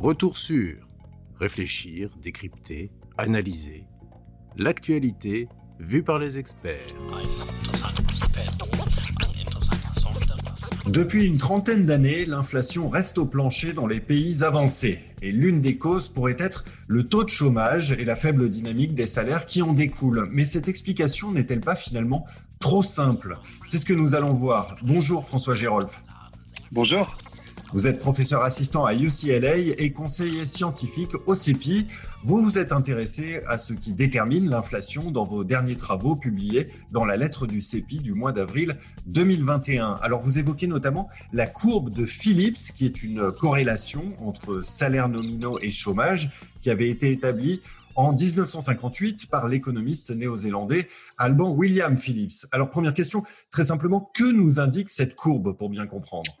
Retour sur réfléchir, décrypter, analyser l'actualité vue par les experts. Depuis une trentaine d'années, l'inflation reste au plancher dans les pays avancés. Et l'une des causes pourrait être le taux de chômage et la faible dynamique des salaires qui en découlent. Mais cette explication n'est-elle pas finalement trop simple? C'est ce que nous allons voir. Bonjour François Gérolf. Bonjour. Vous êtes professeur assistant à UCLA et conseiller scientifique au CEPI. Vous vous êtes intéressé à ce qui détermine l'inflation dans vos derniers travaux publiés dans la lettre du CEPI du mois d'avril 2021. Alors vous évoquez notamment la courbe de Phillips, qui est une corrélation entre salaires nominaux et chômage, qui avait été établie en 1958 par l'économiste néo-zélandais Alban William Phillips. Alors première question, très simplement, que nous indique cette courbe pour bien comprendre?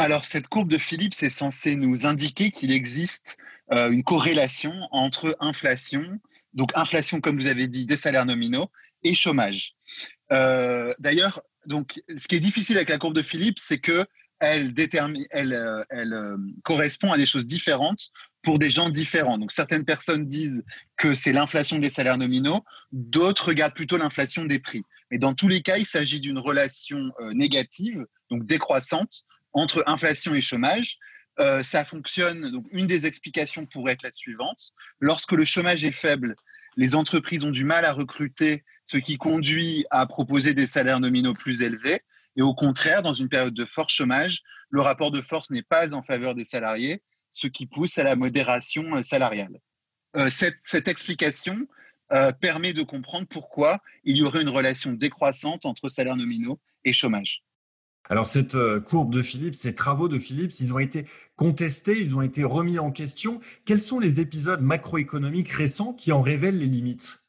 Alors, cette courbe de Phillips est censée nous indiquer qu'il existe euh, une corrélation entre inflation, donc inflation, comme vous avez dit, des salaires nominaux, et chômage. Euh, d'ailleurs, ce qui est difficile avec la courbe de Phillips, c'est que elle, détermine, elle, euh, correspond à des choses différentes pour des gens différents. Donc, certaines personnes disent que c'est l'inflation des salaires nominaux, d'autres regardent plutôt l'inflation des prix. Mais dans tous les cas, il s'agit d'une relation négative, donc décroissante, entre inflation et chômage. Euh, ça fonctionne. Donc, une des explications pourrait être la suivante. Lorsque le chômage est faible, les entreprises ont du mal à recruter, ce qui conduit à proposer des salaires nominaux plus élevés. Et au contraire, dans une période de fort chômage, le rapport de force n'est pas en faveur des salariés, ce qui pousse à la modération euh, salariale. Euh, cette, cette, explication permet de comprendre pourquoi il y aurait une relation décroissante entre salaires nominaux et chômage. Alors cette euh, courbe de Philips, ces travaux de Philips, ils ont été contestés, ils ont été remis en question. Quels sont les épisodes macroéconomiques récents qui en révèlent les limites?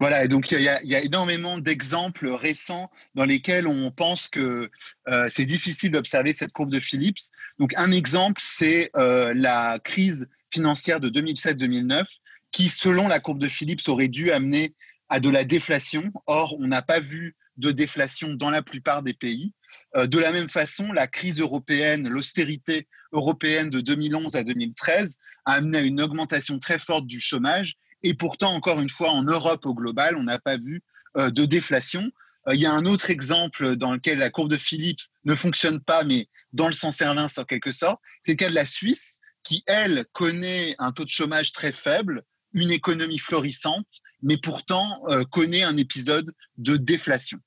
Voilà, et donc il y, a, énormément d'exemples récents dans lesquels on pense que euh, c'est difficile d'observer cette courbe de Philips. Donc un exemple, c'est euh, la crise financière de 2007-2009, qui, selon la courbe de Philips, aurait dû amener à de la déflation. Or, on n'a pas vu de déflation dans la plupart des pays. Euh, de la même façon, la crise européenne, l'austérité européenne de 2011 à 2013 a amené à une augmentation très forte du chômage. Et pourtant, encore une fois, en Europe au global, on n'a pas vu euh, de déflation. Euh, il y a un autre exemple dans lequel la courbe de Phillips ne fonctionne pas, mais dans le sens inverse en quelque sorte, c'est le cas de la Suisse, qui, elle, connaît un taux de chômage très faible, une économie florissante, mais pourtant connaît un épisode de déflation.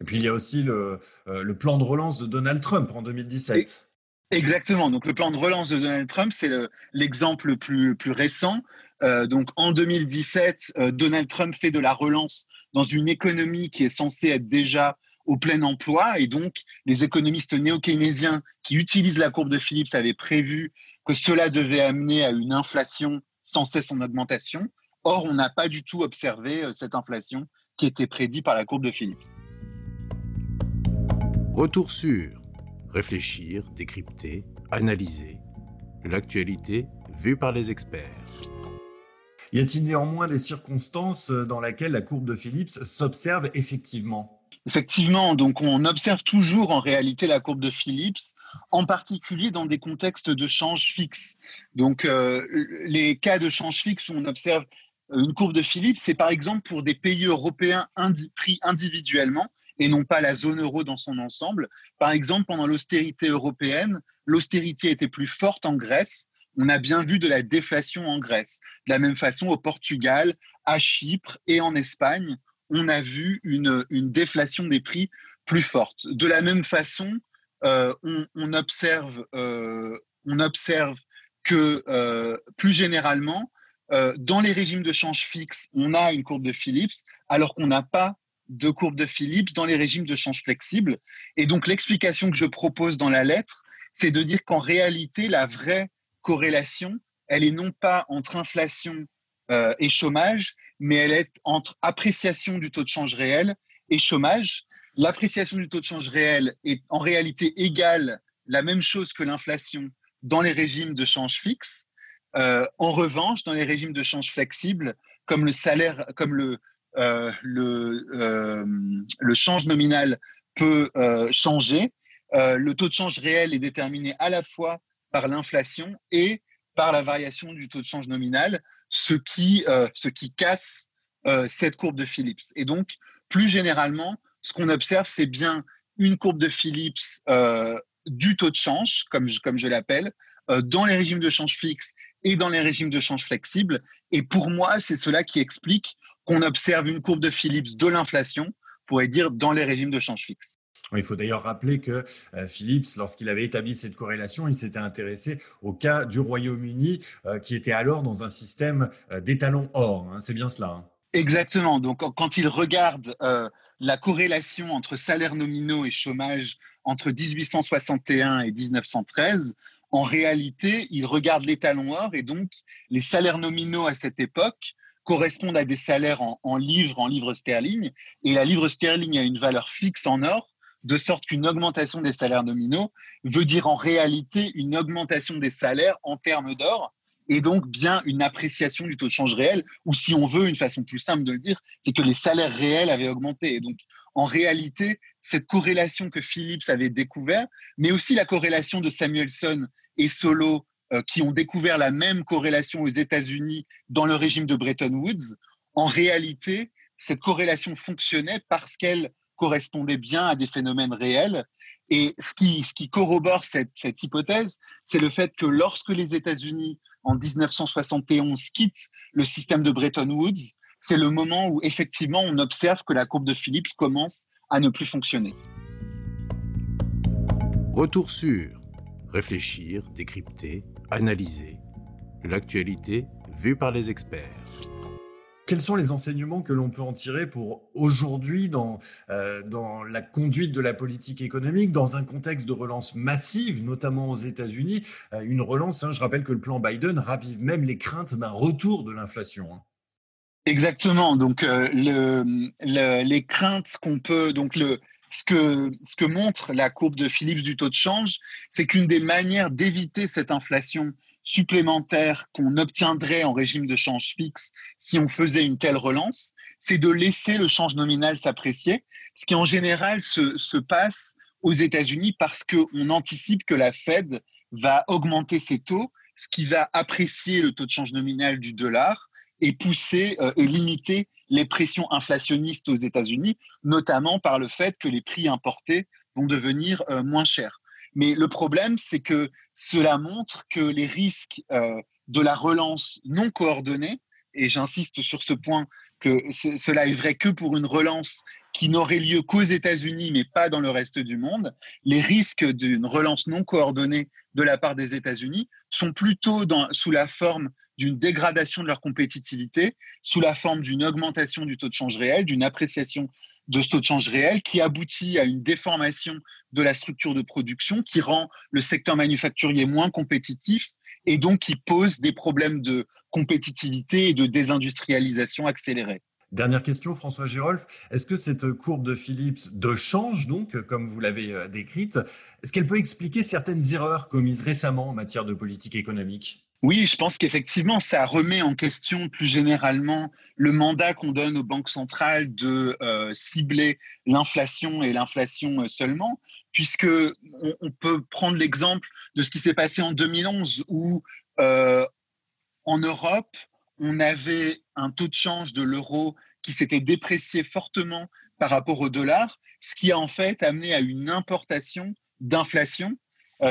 Et puis il y a aussi le, euh, plan de relance de Donald Trump en 2017. Exactement. Donc le plan de relance de Donald Trump, c'est l'exemple le, plus, plus récent. Euh, donc en 2017, euh, Donald Trump fait de la relance dans une économie qui est censée être déjà au plein emploi. Et donc les économistes néo-keynésiens qui utilisent la courbe de Phillips avaient prévu que cela devait amener à une inflation sans cesse en augmentation. Or, on n'a pas du tout observé cette inflation qui était prédite par la courbe de Phillips. Retour sur réfléchir, décrypter, analyser l'actualité vue par les experts. Y a-t-il néanmoins des circonstances dans lesquelles la courbe de Phillips s'observe effectivement? Effectivement, donc on observe toujours en réalité la courbe de Phillips, en particulier dans des contextes de change fixe. Donc euh, les cas de change fixe où on observe une courbe de Phillips, c'est par exemple pour des pays européens pris individuellement et non pas la zone euro dans son ensemble. Par exemple, pendant l'austérité européenne, l'austérité était plus forte en Grèce. On a bien vu de la déflation en Grèce. De la même façon, au Portugal, à Chypre et en Espagne, on a vu une, déflation des prix plus forte. De la même façon, euh, on, observe, euh, on observe que euh, plus généralement, dans les régimes de change fixe, on a une courbe de Phillips, alors qu'on n'a pas de courbe de Phillips dans les régimes de change flexible. Et donc l'explication que je propose dans la lettre, c'est de dire qu'en réalité, la vraie corrélation, elle est non pas entre inflation euh, et chômage, mais elle est entre appréciation du taux de change réel et chômage. L'appréciation du taux de change réel est en réalité égale la même chose que l'inflation dans les régimes de change fixe. Euh, en revanche, dans les régimes de change flexible, comme le salaire, comme le, le, euh, le change nominal peut euh, changer. le taux de change réel est déterminé à la fois par l'inflation et par la variation du taux de change nominal, ce qui, ce qui casse cette courbe de Phillips. Et donc, plus généralement, ce qu'on observe, c'est bien une courbe de Phillips du taux de change, comme je, comme je l'appelle, dans les régimes de change fixe et dans les régimes de change flexible. Et pour moi, c'est cela qui explique qu'on observe une courbe de Phillips de l'inflation, pourrait dire, dans les régimes de change fixe. Il faut d'ailleurs rappeler que euh, Phillips, lorsqu'il avait établi cette corrélation, il s'était intéressé au cas du Royaume-Uni, euh, qui était alors dans un système euh, d'étalons or. Hein. c'est bien cela. Hein. Exactement. Donc, quand il regarde la corrélation entre salaires nominaux et chômage entre 1861 et 1913, en réalité, il regarde l'étalon or et donc les salaires nominaux à cette époque correspondent à des salaires en, livres, en livres sterling, et la livre sterling a une valeur fixe en or, de sorte qu'une augmentation des salaires nominaux veut dire en réalité une augmentation des salaires en termes d'or, et donc bien une appréciation du taux de change réel, ou si on veut, une façon plus simple de le dire, c'est que les salaires réels avaient augmenté. Et donc, en réalité, cette corrélation que Phillips avait découvert, mais aussi la corrélation de Samuelson et Solo qui ont découvert la même corrélation aux États-Unis dans le régime de Bretton Woods, en réalité, cette corrélation fonctionnait parce qu'elle correspondait bien à des phénomènes réels. Et ce qui, ce qui corrobore cette, cette hypothèse, c'est le fait que lorsque les États-Unis, en 1971, quittent le système de Bretton Woods, c'est le moment où effectivement on observe que la courbe de Phillips commence à ne plus fonctionner. Retour sur réfléchir, décrypter, analyser. L'actualité vue par les experts. Quels sont les enseignements que l'on peut en tirer pour aujourd'hui dans, euh, dans la conduite de la politique économique, dans un contexte de relance massive, notamment aux États-Unis euh, Une relance, hein, je rappelle que le plan Biden ravive même les craintes d'un retour de l'inflation. Hein. Exactement. Donc, euh, le, les craintes qu'on peut. Donc, le, ce que, ce que montre la courbe de Phillips du taux de change, c'est qu'une des manières d'éviter cette inflation supplémentaire qu'on obtiendrait en régime de change fixe si on faisait une telle relance, c'est de laisser le change nominal s'apprécier, ce qui en général se, se passe aux États-Unis parce qu'on anticipe que la Fed va augmenter ses taux, ce qui va apprécier le taux de change nominal du dollar et pousser euh, et limiter les pressions inflationnistes aux États-Unis, notamment par le fait que les prix importés vont devenir euh, moins chers. Mais le problème, c'est que cela montre que les risques euh, de la relance non coordonnée, et j'insiste sur ce point, que cela est vrai que pour une relance qui n'aurait lieu qu'aux États-Unis, mais pas dans le reste du monde, les risques d'une relance non coordonnée de la part des États-Unis sont plutôt sous la forme d'une dégradation de leur compétitivité sous la forme d'une augmentation du taux de change réel, d'une appréciation de ce taux de change réel qui aboutit à une déformation de la structure de production qui rend le secteur manufacturier moins compétitif et donc qui pose des problèmes de compétitivité et de désindustrialisation accélérée. Dernière question, François Gérolf. Est-ce que cette courbe de Phillips de change, donc, comme vous l'avez euh, décrite, est-ce qu'elle peut expliquer certaines erreurs commises récemment en matière de politique économique? Oui, je pense qu'effectivement, ça remet en question plus généralement le mandat qu'on donne aux banques centrales de euh, cibler l'inflation et l'inflation euh, seulement, puisque on, peut prendre l'exemple de ce qui s'est passé en 2011, où euh, en Europe, on avait un taux de change de l'euro qui s'était déprécié fortement par rapport au dollar, ce qui a en fait amené à une importation d'inflation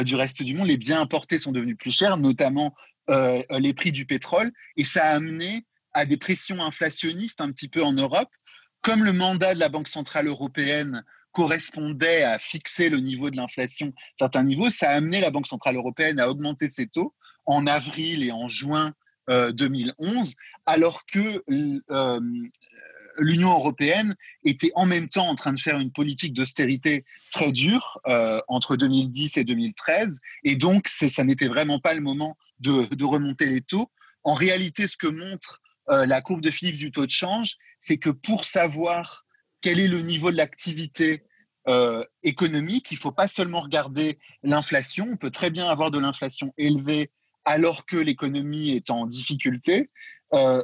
du reste du monde. Les biens importés sont devenus plus chers, notamment euh, les prix du pétrole et ça a amené à des pressions inflationnistes un petit peu en Europe. Comme le mandat de la Banque centrale européenne correspondait à fixer le niveau de l'inflation à certains niveaux, ça a amené la Banque centrale européenne à augmenter ses taux en avril et en juin 2011, euh, alors que euh, l'Union européenne était en même temps en train de faire une politique d'austérité très dure entre 2010 et 2013, et donc ça n'était vraiment pas le moment de, remonter les taux. En réalité, ce que montre euh, la courbe de Philippe du taux de change, c'est que pour savoir quel est le niveau de l'activité euh, économique, il ne faut pas seulement regarder l'inflation. On peut très bien avoir de l'inflation élevée alors que l'économie est en difficulté, euh,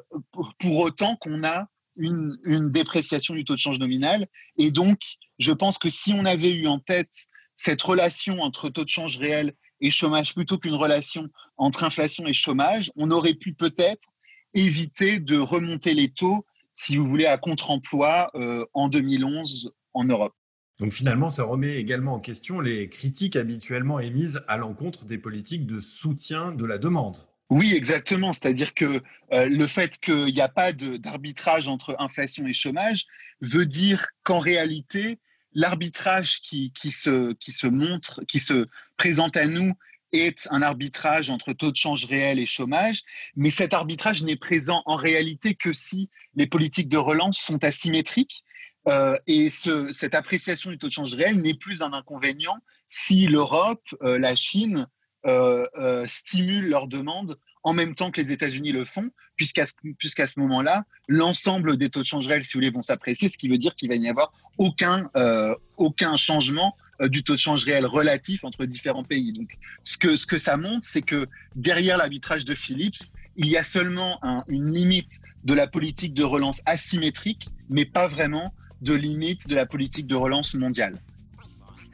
pour, autant qu'on a une, une, dépréciation du taux de change nominal. Et donc, je pense que si on avait eu en tête cette relation entre taux de change réel et chômage plutôt qu'une relation entre inflation et chômage, on aurait pu peut-être éviter de remonter les taux, si vous voulez, à contre-emploi euh, en 2011 en Europe. Donc finalement, ça remet également en question les critiques habituellement émises à l'encontre des politiques de soutien de la demande. Oui, exactement. C'est-à-dire que euh, le fait qu'il n'y a pas d'arbitrage entre inflation et chômage veut dire qu'en réalité, l'arbitrage qui, qui, se, qui se montre, qui se présente à nous est un arbitrage entre taux de change réel et chômage, mais cet arbitrage n'est présent en réalité que si les politiques de relance sont asymétriques. Euh, et ce, cette appréciation du taux de change réel n'est plus un inconvénient si l'Europe, euh, la Chine euh, stimulent leur demande en même temps que les États-Unis le font, puisqu'à puisqu'à ce moment-là, l'ensemble des taux de change réels, si vous voulez, vont s'apprécier, ce qui veut dire qu'il va n'y avoir aucun, euh, aucun changement euh, du taux de change réel relatif entre différents pays. Donc, ce que, ce que ça montre, c'est que derrière l'arbitrage de Philips, il y a seulement un, une limite de la politique de relance asymétrique, mais pas vraiment de limite de la politique de relance mondiale.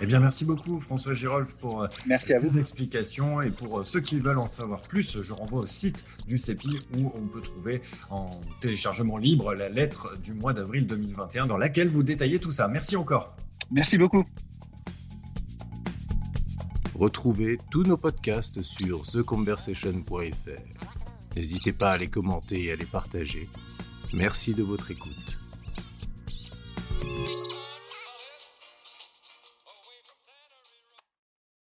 Eh bien, merci beaucoup François Girolf pour euh, merci ces explications et pour euh, ceux qui veulent en savoir plus, je renvoie au site du CEPI où on peut trouver en téléchargement libre la lettre du mois d'avril 2021 dans laquelle vous détaillez tout ça. Merci encore. Merci beaucoup. Retrouvez tous nos podcasts sur theconversation.fr. N'hésitez pas à les commenter et à les partager. Merci de votre écoute.